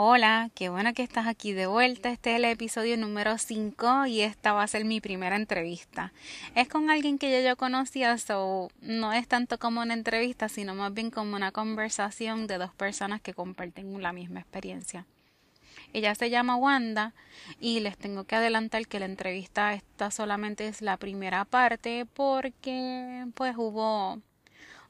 Hola, qué bueno que estás aquí de vuelta. Este es el episodio número 5 y esta va a ser mi primera entrevista. Es con alguien que ya yo conocía, so no es tanto como una entrevista, sino más bien como una conversación de dos personas que comparten la misma experiencia. Ella se llama Wanda y les tengo que adelantar que la entrevista esta solamente es la primera parte porque pues hubo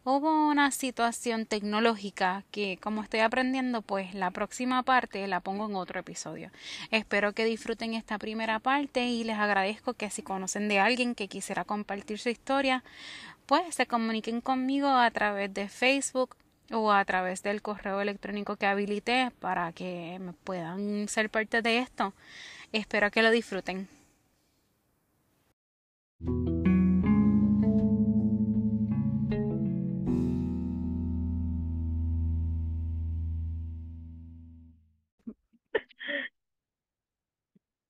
hubo una situación tecnológica que como estoy aprendiendo pues la próxima parte la pongo en otro episodio. Espero que disfruten esta primera parte y les agradezco que si conocen de alguien que quisiera compartir su historia pues se comuniquen conmigo a través de Facebook o a través del correo electrónico que habilité para que me puedan ser parte de esto. Espero que lo disfruten.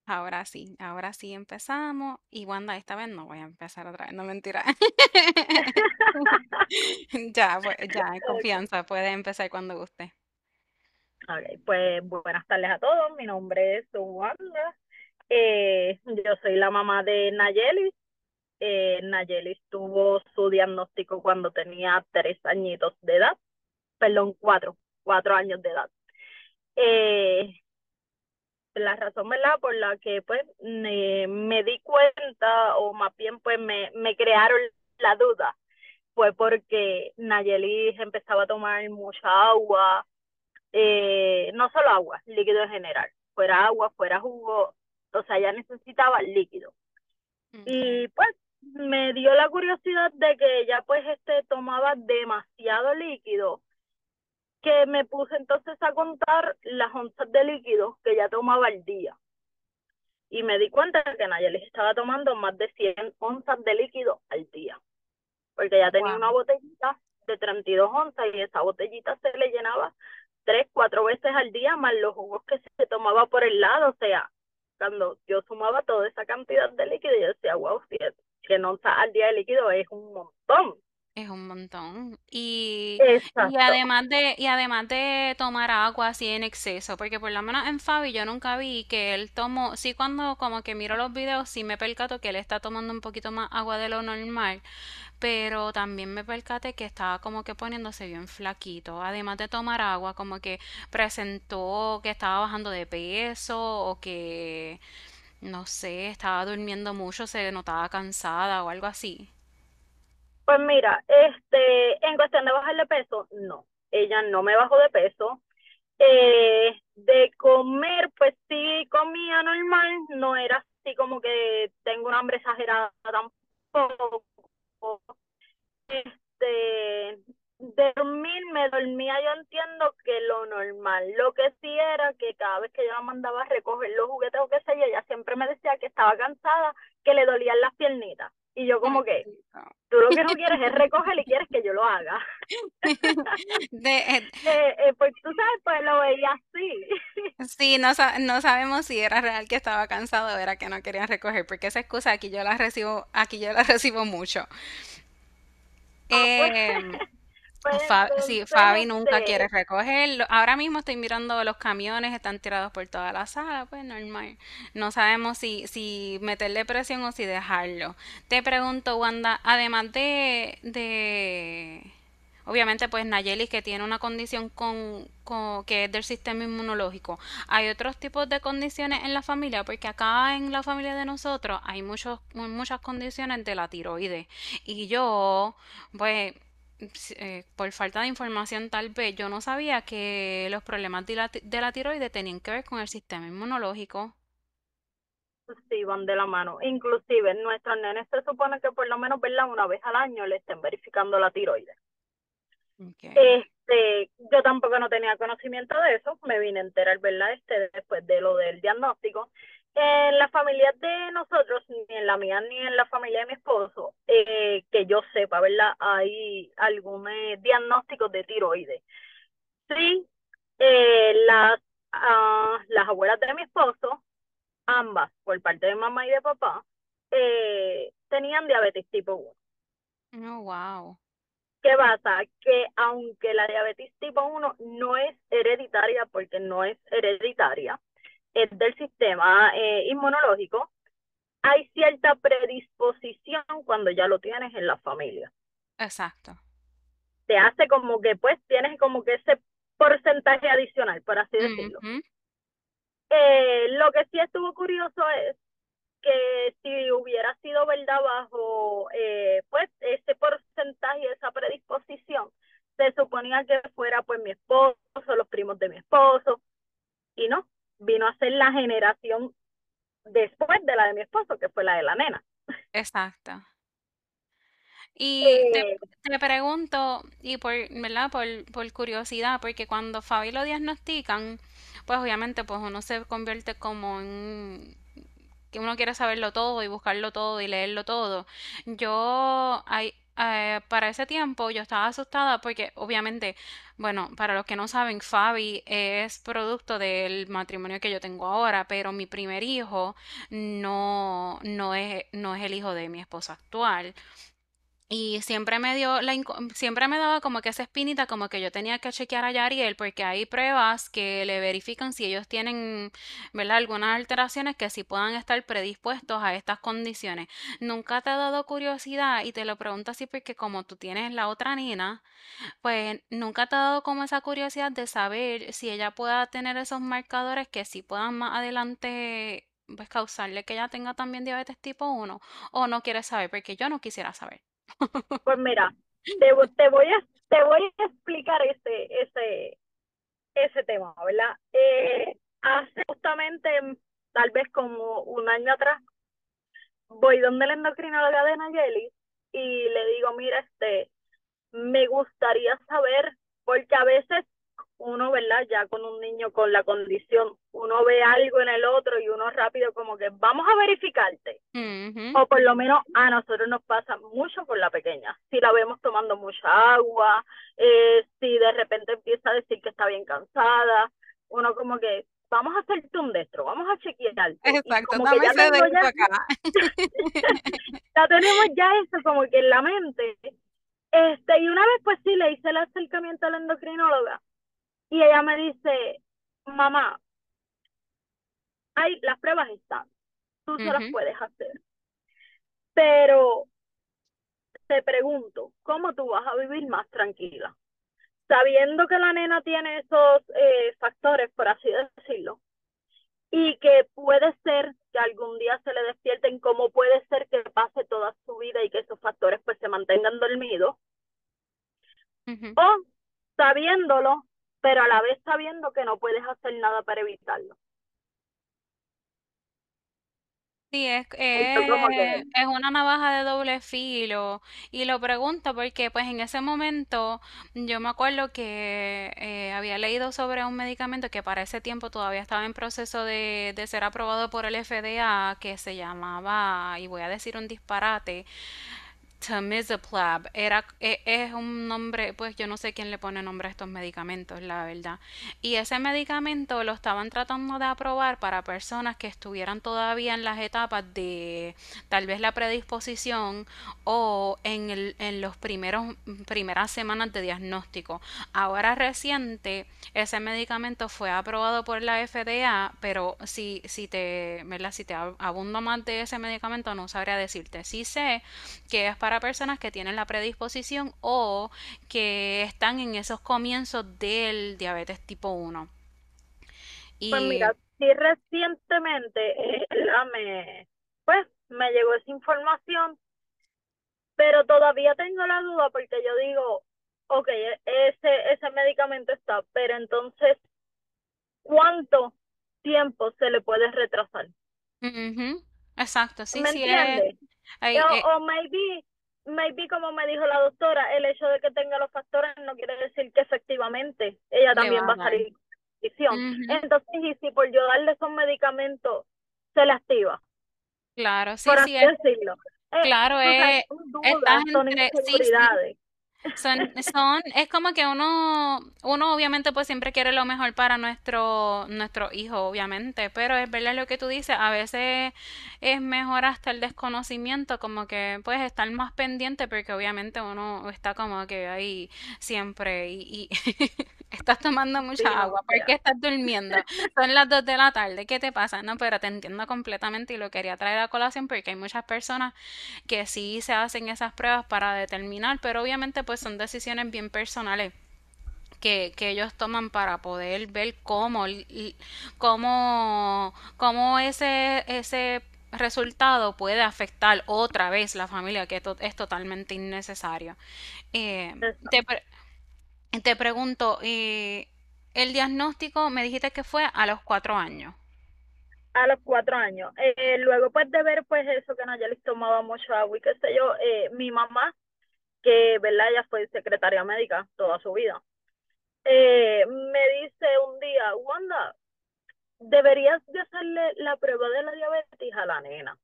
Ahora sí, ahora sí empezamos. Y Wanda, esta vez no voy a empezar otra vez, no mentira. Ya, pues, ya, confianza, puede empezar cuando guste. Ok, pues buenas tardes a todos. Mi nombre es Wanda. Eh, yo soy la mamá de Nayeli. Eh, Nayeli tuvo su diagnóstico cuando tenía tres añitos de edad. Perdón, cuatro, cuatro años de edad. Eh, la razón, ¿verdad? Por la que pues me, me di cuenta o más bien pues me, me crearon la duda fue porque Nayeli empezaba a tomar mucha agua, eh, no solo agua, líquido en general, fuera agua, fuera jugo, o sea, ella necesitaba líquido. Y pues me dio la curiosidad de que ella pues este tomaba demasiado líquido que me puse entonces a contar las onzas de líquido que ella tomaba al día. Y me di cuenta que Nayeli estaba tomando más de 100 onzas de líquido al día. Porque ella tenía una botellita de 32 onzas y esa botellita se le llenaba tres, cuatro veces al día, más los jugos que se tomaba por el lado. O sea, cuando yo sumaba toda esa cantidad de líquido, yo decía, wow, 100 onzas al día de líquido es un montón. Es un montón. Y, y además de, y además de tomar agua así en exceso, porque por lo menos en Fabi yo nunca vi que él tomó, sí cuando como que miro los videos, sí me percato que él está tomando un poquito más agua de lo normal, pero también me percaté que estaba como que poniéndose bien flaquito. Además de tomar agua, como que presentó que estaba bajando de peso o que, no sé, estaba durmiendo mucho, se notaba cansada o algo así. Pues mira, este, en cuestión de bajar de peso, no. Ella no me bajó de peso. Eh, de comer, pues sí comía normal, no era así como que tengo una hambre exagerada tampoco. Este, dormir, me dormía, yo entiendo que lo normal. Lo que sí era que cada vez que yo la mandaba a recoger los juguetes o qué sé yo, ella siempre me decía que estaba cansada, que le dolían las piernitas. Y yo como que, tú lo que no quieres es recoger y quieres que yo lo haga. de, eh, eh, eh, pues tú sabes, pues lo veía así. sí, no, no sabemos si era real que estaba cansado o era que no quería recoger, porque esa excusa aquí yo la recibo, aquí yo la recibo mucho. Ah, pues, em, sí, Fabi nunca quiere recogerlo. Ahora mismo estoy mirando los camiones, están tirados por toda la sala, pues normal. No sabemos si, si meterle presión o si dejarlo. Te pregunto, Wanda, además de, de obviamente pues Nayeli que tiene una condición con, con, que es del sistema inmunológico. Hay otros tipos de condiciones en la familia, porque acá en la familia de nosotros hay muchos, muchas condiciones de la tiroides. Y yo, pues eh, por falta de información tal vez, yo no sabía que los problemas de la, de la tiroides tenían que ver con el sistema inmunológico. Sí, van de la mano. Inclusive nuestros nenes se supone que por lo menos ¿verdad? una vez al año le estén verificando la tiroides. Este, yo tampoco no tenía conocimiento de eso, me vine a enterar, ¿verdad? Este, después de lo del diagnóstico. En la familia de nosotros, ni en la mía ni en la familia de mi esposo, eh, que yo sepa, ¿verdad? Hay algún eh, diagnóstico de tiroides. Sí, eh, las, ah, las abuelas de mi esposo, ambas, por parte de mamá y de papá, tenían diabetes tipo 1. Oh, wow. ¿Qué pasa? Que aunque la diabetes tipo 1 no es hereditaria, porque no es hereditaria, es del sistema eh, inmunológico, hay cierta predisposición cuando ya lo tienes en la familia. Exacto. Te hace como que pues tienes como que ese porcentaje adicional, por así decirlo. eh, lo que sí estuvo curioso es que si hubiera sido verdad bajo eh, pues ese porcentaje, esa predisposición, se suponía que fuera pues mi esposo, los primos de mi esposo, y no, vino a ser la generación después de la de mi esposo, que fue la de la nena. Exacto. Y te, Eh, te pregunto, y por, ¿verdad? Por, por curiosidad, porque cuando Fabi lo diagnostican, pues obviamente pues uno se convierte como en que uno quiere saberlo todo y buscarlo todo y leerlo todo. Yo, hay, eh, para ese tiempo yo estaba asustada porque obviamente, bueno, para los que no saben, Fabi es producto del matrimonio que yo tengo ahora, pero mi primer hijo no, no es, no es el hijo de mi esposo actual. Y siempre me dio la siempre me daba como que esa espinita, como que yo tenía que chequear a Yariel, porque hay pruebas que le verifican si ellos tienen, ¿verdad? Algunas alteraciones que sí puedan estar predispuestos a estas condiciones. Nunca te ha dado curiosidad y te lo pregunto así porque como tú tienes la otra nena, pues nunca te ha dado como esa curiosidad de saber si ella pueda tener esos marcadores que sí puedan más adelante, pues causarle que ella tenga también diabetes tipo uno o no quieres saber, porque yo no quisiera saber. Pues mira, te, te voy a te voy a explicar ese, ese, ese tema, ¿verdad? Eh, hace justamente, tal vez como un año atrás, voy donde la endocrinóloga de Nayeli y le digo, mira, este, me gustaría saber, porque a veces uno, ¿verdad? Ya con un niño con la condición, uno ve algo en el otro y uno rápido como que vamos a verificarte. Ujú, O por lo menos a nosotros nos pasa mucho con la pequeña. Si la vemos tomando mucha agua, eh, si de repente empieza a decir que está bien cansada, uno como que vamos a hacerte un destro, vamos a chequearte. Y Exacto, dame ya ese ya, acá. ya tenemos ya eso como que en la mente. Este, y una vez pues sí le hice el acercamiento a la endocrinóloga y ella me dice, mamá, hay, las pruebas están, tú se las puedes hacer, pero te pregunto, ¿cómo tú vas a vivir más tranquila? Sabiendo que la nena tiene esos eh, factores, por así decirlo, y que puede ser que algún día se le despierten, como puede ser que pase toda su vida y que esos factores pues se mantengan dormidos, o sabiéndolo, pero a la vez sabiendo que no puedes hacer nada para evitarlo. Sí, es, es, que, es una navaja de doble filo. Y lo pregunto porque pues en ese momento yo me acuerdo que eh, había leído sobre un medicamento que para ese tiempo todavía estaba en proceso de, de ser aprobado por el FDA que se llamaba, y voy a decir un disparate, Tamizaplab era, e- es un nombre, pues yo no sé quién le pone nombre a estos medicamentos, la verdad. Y ese medicamento lo estaban tratando de aprobar para personas que estuvieran todavía en las etapas de tal vez la predisposición o en el, en los primeros primeras semanas de diagnóstico. Ahora reciente, ese medicamento fue aprobado por la FDA, pero si, si te, ¿verdad? Si te abundo más de ese medicamento, no sabría decirte. Sí sé que es para personas que tienen la predisposición o que están en esos comienzos del diabetes tipo uno pues Y mira, sí recientemente eh, la me, pues me llegó esa información pero todavía tengo la duda porque yo digo, ok, e- ese, ese medicamento está, pero entonces, ¿cuánto tiempo se le puede retrasar? exacto, sí, ¿Me sí eh, O, o maybe, maybe como me dijo la doctora, el hecho de que tenga los factores no quiere decir que efectivamente ella va también va a salir con condición. Ujú, Entonces, y si por yo darle esos medicamentos se le activa, claro, sí, por sí así es, decirlo. Eh, claro, es, son estás entre, sí, sí. Son, son, es como que uno, uno obviamente pues siempre quiere lo mejor para nuestro, nuestro hijo, obviamente, pero es verdad lo que tú dices, a veces es mejor hasta el desconocimiento, como que puedes estar más pendiente porque obviamente uno está como que ahí siempre y, y estás tomando mucha agua, ¿por qué estás durmiendo? Son las dos de la tarde, ¿qué te pasa? No, pero te entiendo completamente y lo quería traer a colación porque hay muchas personas que sí se hacen esas pruebas para determinar, pero obviamente pues son decisiones bien personales que, que ellos toman para poder ver cómo, cómo, cómo ese, ese resultado puede afectar otra vez la familia, que to- es totalmente innecesario. Eh, te, pre- te pregunto, eh, el diagnóstico me dijiste que fue a los cuatro años. a los cuatro años. Eh, luego pues de ver pues eso que Nayeli tomaba mucho agua y qué sé yo, eh, mi mamá, que verdad ella fue secretaria médica toda su vida, eh, me dice un día, Wanda, deberías de hacerle la prueba de la diabetes a la nena.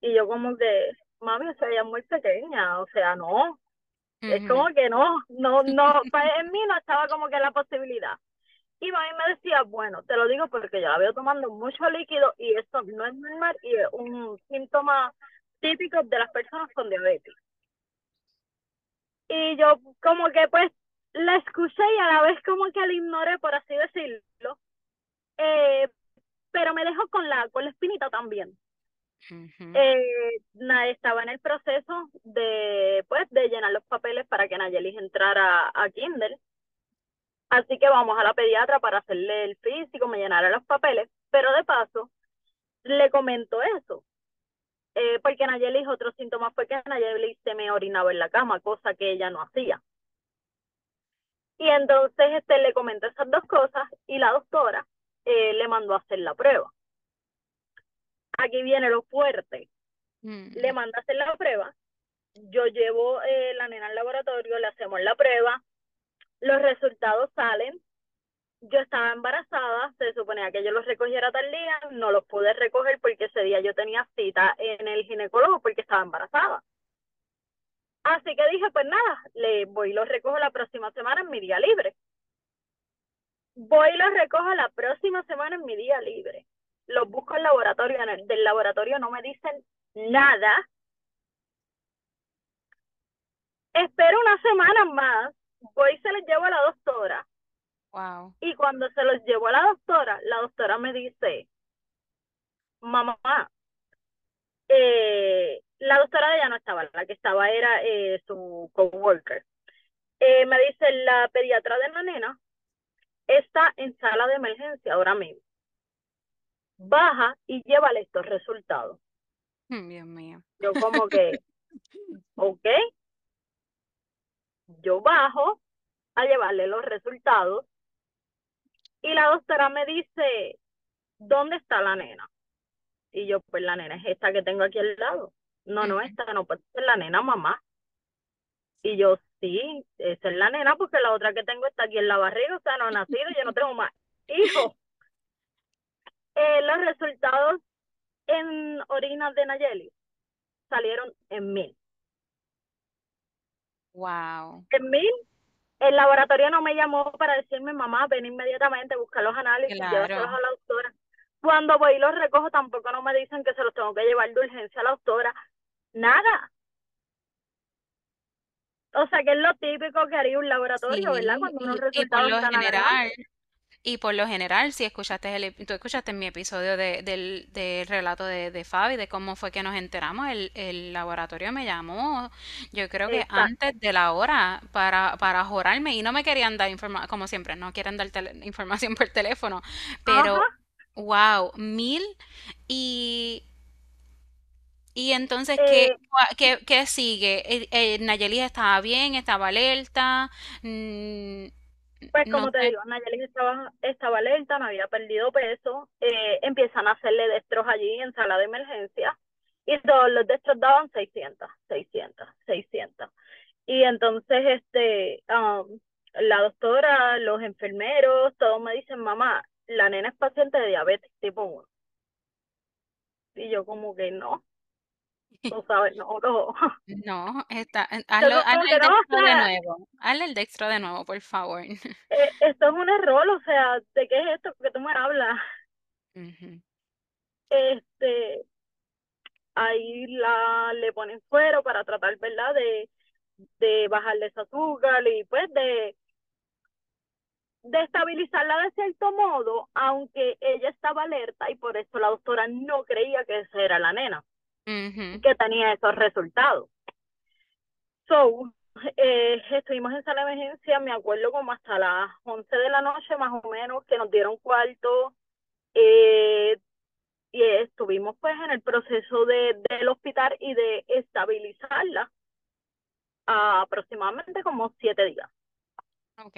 Y yo como que, mami, o sea, ella muy pequeña, o sea, no, es como que no, no, no, pa- en mí no estaba como que la posibilidad. Y mami me decía, bueno, te lo digo porque yo la veo tomando mucho líquido y esto no es normal y es un síntoma típico de las personas con diabetes. Y yo como que pues la escuché y a la vez como que la ignoré, por así decirlo, eh, pero me dejó con la, con la espinita también. Ujú. Eh, na- estaba en el proceso de, pues, de llenar los papeles para que Nayeli entrara a Kindle. Así que vamos a la pediatra para hacerle el físico, me llenara los papeles, pero de paso le comento eso, eh, porque Nayeli otro síntoma fue que Nayeli se me orinaba en la cama, cosa que ella no hacía. Y entonces este, le comento esas dos cosas y la doctora eh, le mandó a hacer la prueba. Aquí viene lo fuerte, le Mm, manda a hacer la prueba, yo llevo eh, la nena al laboratorio, le hacemos la prueba, los resultados salen, yo estaba embarazada, se suponía que yo los recogiera tal día, no los pude recoger porque ese día yo tenía cita en el ginecólogo porque estaba embarazada. Así que dije, pues nada, le voy y los recojo la próxima semana en mi día libre. Voy y los recojo la próxima semana en mi día libre. Los busco en el laboratorio, en el, del laboratorio no me dicen nada. Espero una semana más, voy y se los llevo a la doctora. wow. Y cuando se los llevo a la doctora, la doctora me dice, mamá, eh, la doctora de ella no estaba, la que estaba era eh, su coworker. Eh, me dice, la pediatra de la nena está en sala de emergencia ahora mismo. Baja y llévale estos resultados. Mm, Dios mío. Yo como que, ok, yo bajo a llevarle los resultados y la doctora me dice, ¿dónde está la nena? Y yo, pues la nena es esta que tengo aquí al lado. No, no, esta no puede ser la nena, mamá. Y yo, sí, esa es la nena porque la otra que tengo está aquí en la barriga, o sea, no ha nacido, yo no tengo más hijos. Eh, los resultados en orinas de Nayeli salieron en mil. Wow. En mil, el laboratorio no me llamó para decirme, mamá, ven inmediatamente, busca los análisis, llévaselos Claro. a la doctora. Cuando voy y los recojo, tampoco no me dicen que se los tengo que llevar de urgencia a la doctora. Nada. O sea, que es lo típico que haría un laboratorio, ¿verdad? Sí, Cuando unos y por resultados lo general. Y por lo general, si escuchaste el, tú escuchaste mi episodio de, del, del relato de, de Fabi, de cómo fue que nos enteramos, el, el laboratorio me llamó, yo creo que Exacto. antes de la hora para, para jorarme, y no me querían dar información, como siempre, no quieren dar información por teléfono, Ajá. pero, wow, mil, y Y entonces, ¿qué, Eh, qué, qué sigue? Eh, eh, Nayeli estaba bien, estaba alerta, mm, Pues no como te sé. digo, Nayeli estaba, estaba alerta, no había perdido peso, eh, empiezan a hacerle destros allí en sala de emergencia y todos los destros daban 600, 600, 600. Y entonces este, um, la doctora, los enfermeros, todos me dicen, mamá, la nena es paciente de diabetes tipo uno Y yo como que no. Tú sabes, no, no. No, está, Yo hazlo, hazle el o dextro de nuevo. Hazle el dextro de nuevo, por favor. eh, esto es un error, o sea, ¿de qué es esto que tú me hablas? Este, ahí la, le ponen suero para tratar, ¿verdad? De, de bajarle ese azúcar y pues de, de estabilizarla de cierto modo, aunque ella estaba alerta y por eso la doctora no creía que esa era la nena, Que tenía esos resultados. So, eh, estuvimos en sala de emergencia, me acuerdo como hasta las 11 de la noche más o menos, que nos dieron cuarto, eh, y estuvimos pues en el proceso de, del hospital y de estabilizarla a aproximadamente como siete días, Ok.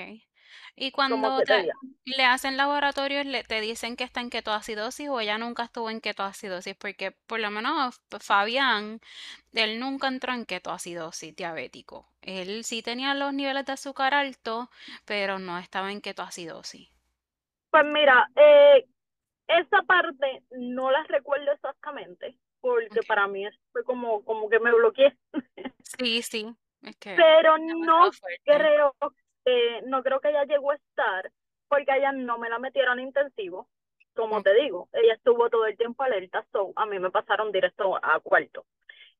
Y cuando te- le hacen laboratorios, le, te dicen que está en ketoacidosis o ella nunca estuvo en ketoacidosis, porque por lo menos Fabián, él nunca entró en ketoacidosis diabético. Él sí tenía los niveles de azúcar altos, pero no estaba en ketoacidosis. Pues mira, eh, esa parte no la recuerdo exactamente, porque para mí fue como, como que me bloqueé, Sí, sí, pero no creo, que no creo que ella llegó a estar, porque ella no me la metieron intensivo, como te digo, ella estuvo todo el tiempo alerta, so a mí me pasaron directo a cuarto.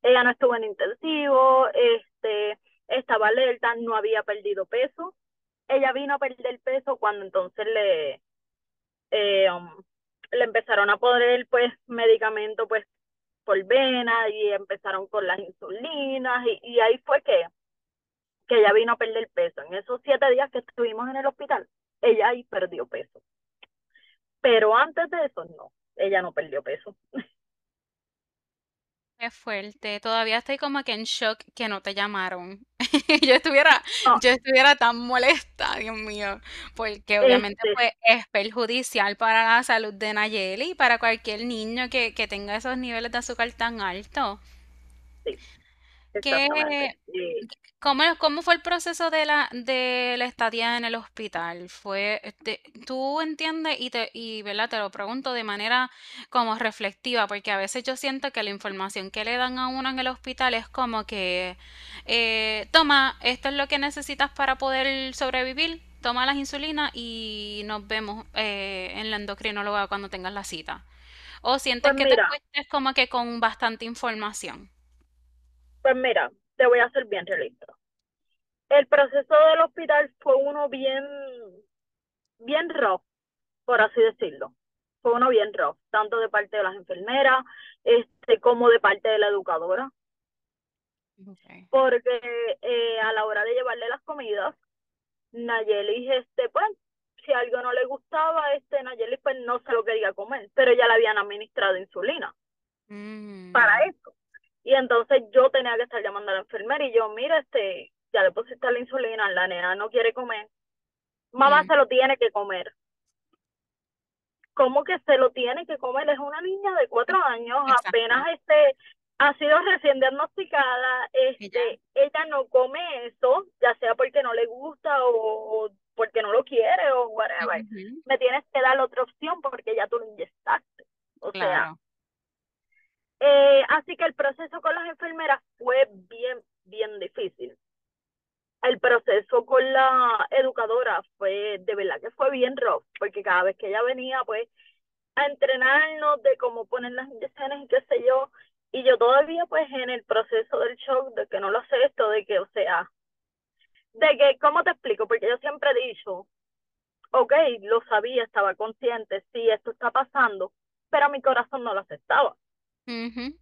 Ella no estuvo en intensivo, este, estaba alerta, no había perdido peso. Ella vino a perder peso cuando entonces le, eh, um, le empezaron a poner pues medicamento pues por vena y empezaron con las insulinas y, y ahí fue que, que ella vino a perder peso. En esos siete días que estuvimos en el hospital, ella ahí perdió peso. Pero antes de eso, no, ella no perdió peso. Qué fuerte. Todavía estoy como que en shock que no te llamaron. Yo estuviera, No, yo estuviera tan molesta, Dios mío, porque obviamente este, pues es perjudicial para la salud de Nayeli y para cualquier niño que, que tenga esos niveles de azúcar tan altos. sí, ¿Qué, cómo, cómo fue el proceso de la, de la estadía en el hospital? Fue, este, tú entiendes y te, y, ¿verdad? Te lo pregunto de manera como reflectiva, porque a veces yo siento que la información que le dan a uno en el hospital es como que, eh, toma, esto es lo que necesitas para poder sobrevivir, toma las insulinas y nos vemos eh, en la endocrinóloga cuando tengas la cita. O sientes pues que te mira, fuiste como que con bastante información. Pues mira, te voy a ser bien realista. El proceso del hospital fue uno bien, bien rough, por así decirlo. Fue uno bien rough, tanto de parte de las enfermeras, este, como de parte de la educadora, Okay. porque eh, a la hora de llevarle las comidas, Nayeli, este, pues, si algo no le gustaba, este, Nayeli, pues, no se lo quería comer, pero ya le habían administrado insulina para Mm, eso. Y entonces yo tenía que estar llamando a la enfermera y yo, mira, este, ya le pusiste la insulina, la nena no quiere comer, mamá mm, se lo tiene que comer. ¿Cómo que se lo tiene que comer? Es una niña de cuatro años, exacto. apenas este ha sido recién diagnosticada, este, ella no come eso, ya sea porque no le gusta o, o porque no lo quiere o whatever. Me tienes que dar otra opción porque ya tú lo inyectaste. O sea. Eh, así que el proceso con las enfermeras fue bien, bien difícil. El proceso con la educadora fue, de verdad que fue bien rough, porque cada vez que ella venía, pues, a entrenarnos de cómo poner las inyecciones y qué sé yo. Y yo todavía pues en el proceso del shock de que no lo sé esto, de que, o sea, de que, ¿cómo te explico? Porque yo siempre he dicho, ok, lo sabía, estaba consciente, sí, esto está pasando, pero mi corazón no lo aceptaba. Ujú,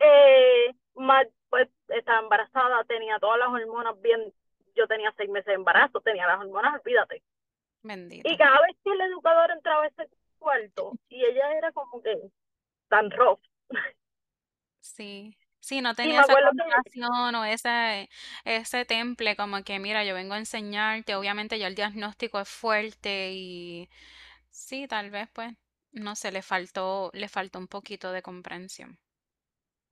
Eh, más, pues estaba embarazada, tenía todas las hormonas bien, yo tenía seis meses de embarazo, tenía las hormonas, olvídate. Y Bendito. cada vez que el educador entraba a ese cuarto, y ella era como que tan rough, Sí. Sí, no Y tenía esa acuerdo que, o ese, ese temple como que, mira, yo vengo a enseñarte. Obviamente ya el diagnóstico es fuerte y sí, tal vez pues, no sé, le faltó, le faltó un poquito de comprensión.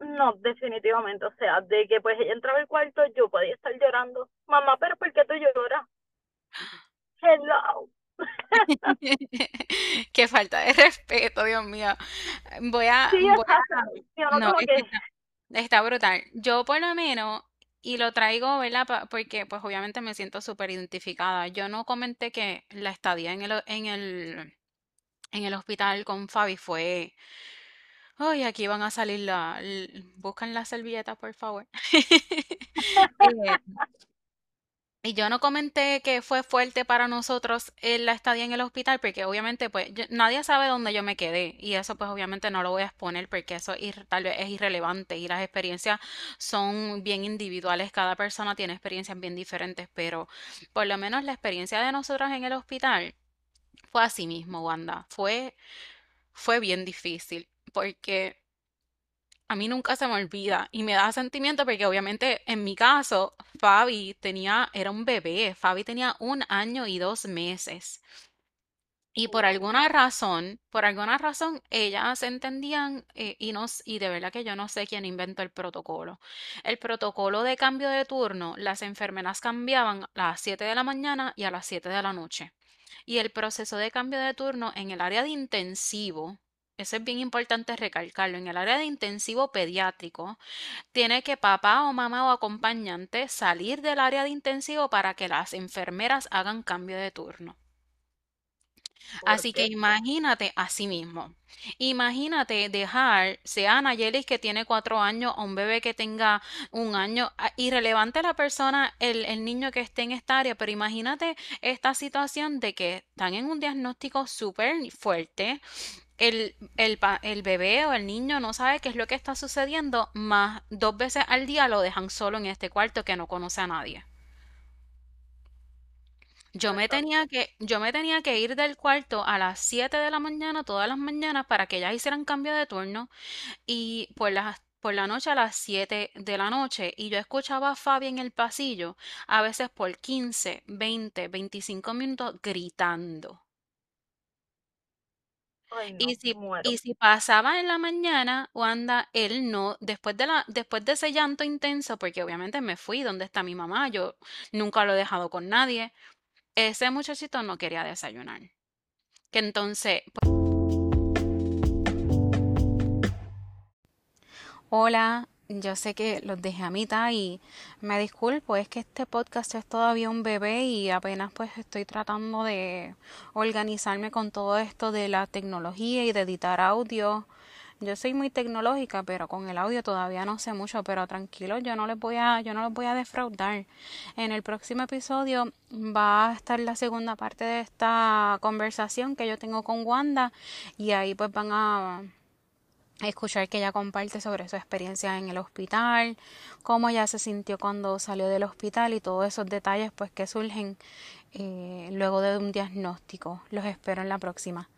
no, definitivamente, o sea, de que pues ella entraba al cuarto, yo podía estar llorando. Mamá, pero ¿por qué tú lloras? Hello. Qué falta de respeto, Dios mío. Voy a, Sí, voy a, no, como es que que, está, está brutal. Yo por lo menos, y lo traigo, ¿verdad? Pa- Porque pues obviamente me siento súper identificada. Yo no comenté que la estadía en el, en el, en el hospital con Fabi fue, ay, aquí van a salir la, buscan la servilleta, por favor. Eh, Y yo no comenté que fue fuerte para nosotros la estadía en el hospital, porque obviamente pues nadie sabe dónde yo me quedé y eso pues obviamente no lo voy a exponer porque eso tal vez es irrelevante y las experiencias son bien individuales, cada persona tiene experiencias bien diferentes, pero por lo menos la experiencia de nosotros en el hospital fue así mismo, Wanda, fue, fue bien difícil porque a mí nunca se me olvida y me da sentimiento porque obviamente en mi caso Fabi tenía, era un bebé, Fabi tenía un año y dos meses. Y por alguna razón, por alguna razón, ellas entendían eh, y, nos, y de verdad que yo no sé quién inventó el protocolo. El protocolo de cambio de turno, las enfermeras cambiaban a las 7 de la mañana y a las 7 de la noche. Y el proceso de cambio de turno en el área de intensivo, eso es bien importante recalcarlo, en el área de intensivo pediátrico, tiene que papá o mamá o acompañante salir del área de intensivo para que las enfermeras hagan cambio de turno. ¿Por Así que imagínate a sí mismo. Imagínate dejar, sea Nayelis que tiene cuatro años o un bebé que tenga un año, a- irrelevante la persona, el, el niño que esté en esta área, pero imagínate esta situación de que están en un diagnóstico súper fuerte, el, el, pa- el bebé o el niño no sabe qué es lo que está sucediendo, más dos veces al día lo dejan solo en este cuarto que no conoce a nadie. Yo me tenía que, yo me tenía que ir del cuarto a las 7 de la mañana todas las mañanas para que ellas hicieran cambio de turno y por las por la noche a las 7 de la noche y yo escuchaba a Fabi en el pasillo, a veces por 15, 20, 25 minutos gritando. Ay, Y si muero. y si pasaba en la mañana, Wanda, él no, después de la después de ese llanto intenso, porque obviamente me fui, ¿dónde está mi mamá? Yo nunca lo he dejado con nadie. Ese muchachito no quería desayunar. Que entonces, Hola, yo sé que los dejé a mitad y me disculpo, es que este podcast es todavía un bebé y apenas pues estoy tratando de organizarme con todo esto de la tecnología y de editar audio. Yo soy muy tecnológica, pero con el audio todavía no sé mucho, pero tranquilo, yo no les voy a, yo no los voy a defraudar. En el próximo episodio va a estar la segunda parte de esta conversación que yo tengo con Wanda y ahí pues van a escuchar que ella comparte sobre su experiencia en el hospital, cómo ella se sintió cuando salió del hospital y todos esos detalles pues que surgen eh, luego de un diagnóstico. Los espero en la próxima.